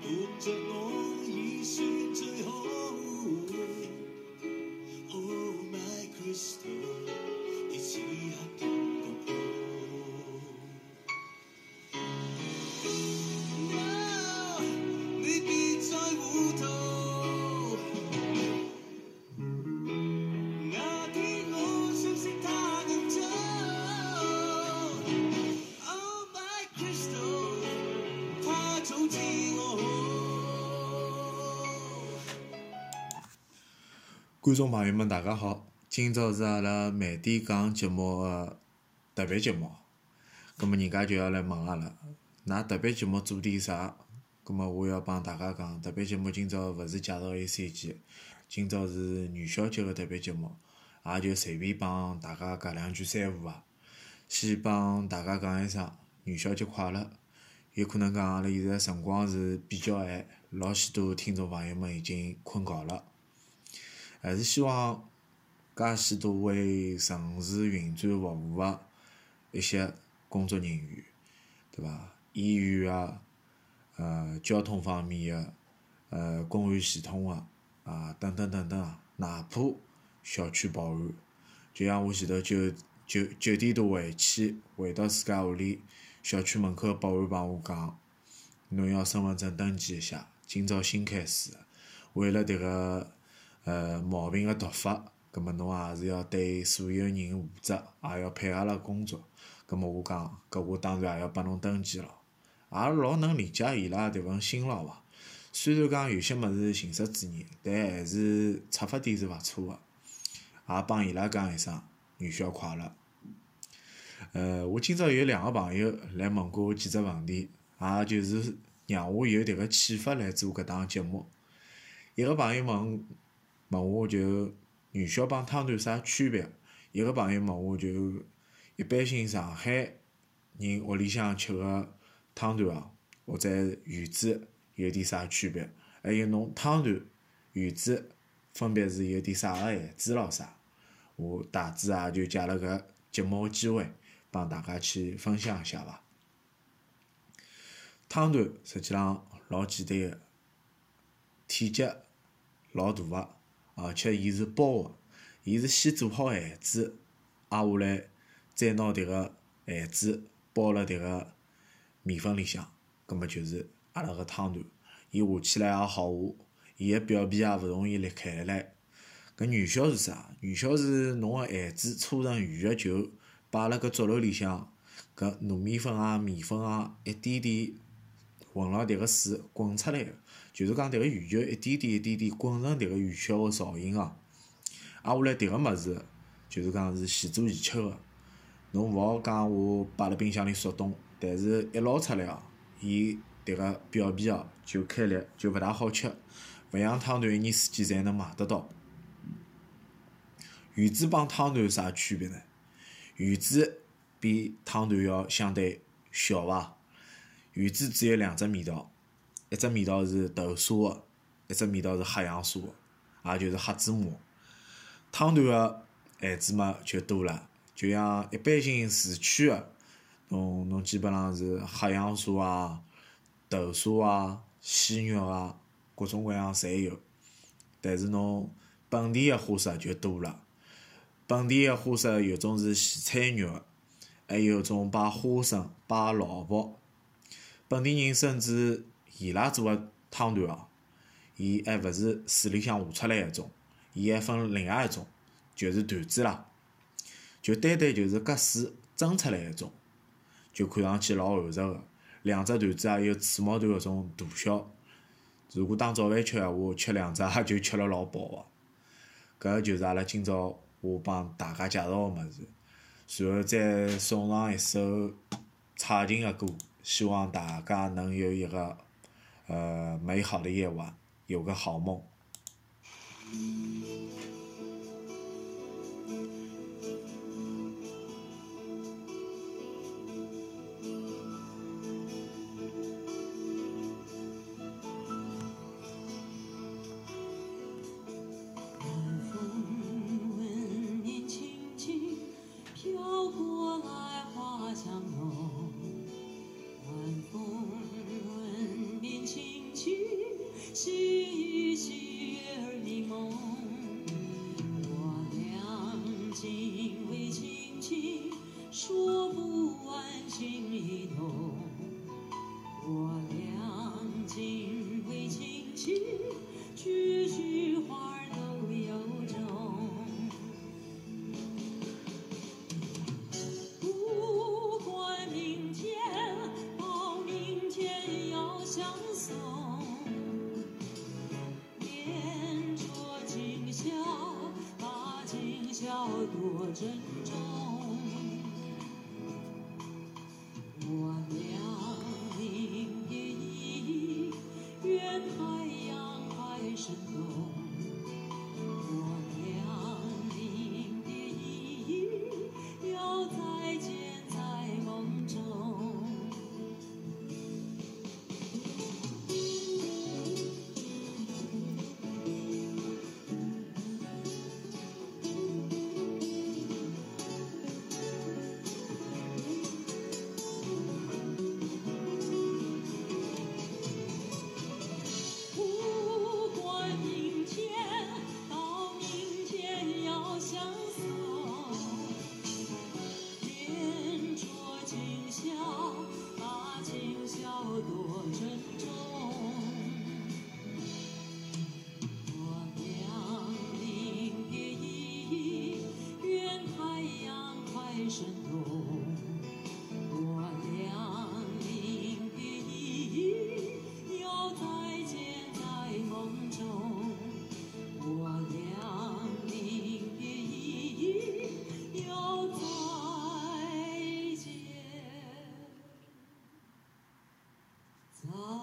伴着我已算最好。Oh my crystal，你此刻。观众朋友们，大家好！今朝是阿拉慢点讲节目个特别节目，葛末人家就要来问阿拉，㑚特别节目做点啥？葛末我要帮大家讲，特别节目今朝勿是介绍一赛季，今朝是元宵节个特别节目，也就随便帮大家讲两句三胡伐。先帮大家讲一声元宵节快乐！有可能讲阿拉现在辰光是比较晚，老许多听众朋友们已经困觉了。还是希望，介许多为城市运转服务的一些工作人员，对伐？医院啊，呃，交通方面个，呃，公安系统个，啊，等等等等，哪怕小区保安，就像我前头九九九点多回去，回到自家屋里。小区门口个保安帮我讲：“侬要身份证登记一下，今朝新开始。为了迭个呃毛病个突发，葛末侬也是要对所有人负责，也要配合拉工作。葛末我讲，搿我当然也要帮侬登记了。也老能理解伊拉迭份辛劳伐？虽然讲有些物事形式主义，但还是出发点是勿错个，也帮伊拉讲一声元宵快乐。”呃，我今朝有两个朋友来问过我几只问题，也就是让我有迭个启发来做搿档节目。一个朋友问问我，就元宵帮汤团啥区别？一个朋友问我，就一般性上海人屋里向吃个汤团啊，或者圆子有点啥区别？还有侬汤团、圆子分别是有点啥个馅子咾啥？我大致也就借了搿节目个机会。帮大家去分享一下伐？汤团实际上老简单个，体积老大个，而且伊是包个，伊是先做好馅子压下来，再拿迭个馅子包辣迭个面粉里向，葛末就是阿拉个汤团。伊下起来也好下，伊个表皮也勿容易裂开来。搿元宵是啥？元宵是侬个馅子搓成圆个球。摆辣搿竹篓里向搿糯米粉啊、面粉啊，一点点混辣迭个水滚出来，就是讲迭个圆球一点点一点点滚成迭个圆球个造型啊。挨我来迭个物事，就是讲是现做现吃个，侬勿好讲我摆辣冰箱里速冻，但是一捞出来哦，伊迭个表皮哦就开裂，就勿大好吃，勿像汤团一年四季才能买得到。圆子帮汤团有啥区别呢？圆子比汤团要相对小伐？圆子只有两只味道，一只味道是豆沙的，一只味道是黑杨沙的，也就是黑芝麻。汤团的馅子嘛就多了，就像一般性市区的，侬侬基本上是黑杨沙啊、豆沙啊、鲜肉啊，各种各样侪有，但是侬本地的花色就多了。本地个花生有种是咸菜肉，还有种摆花生、摆萝卜。本地人甚至伊拉做个汤团哦，伊还勿是水里向下出来一种，伊还分另外一种，就是团子啦，就单单就是隔水蒸出来一种，就看上去老厚实个。两只团子也有赤毛团搿种大小，如果当早饭吃闲话，吃两只 就吃了老饱个。搿就是阿拉今朝。我帮大家介绍的么子，随后再送上一首蔡琴的歌，希望大家能有一个呃美好的夜晚，有个好梦。要多珍重。Oh.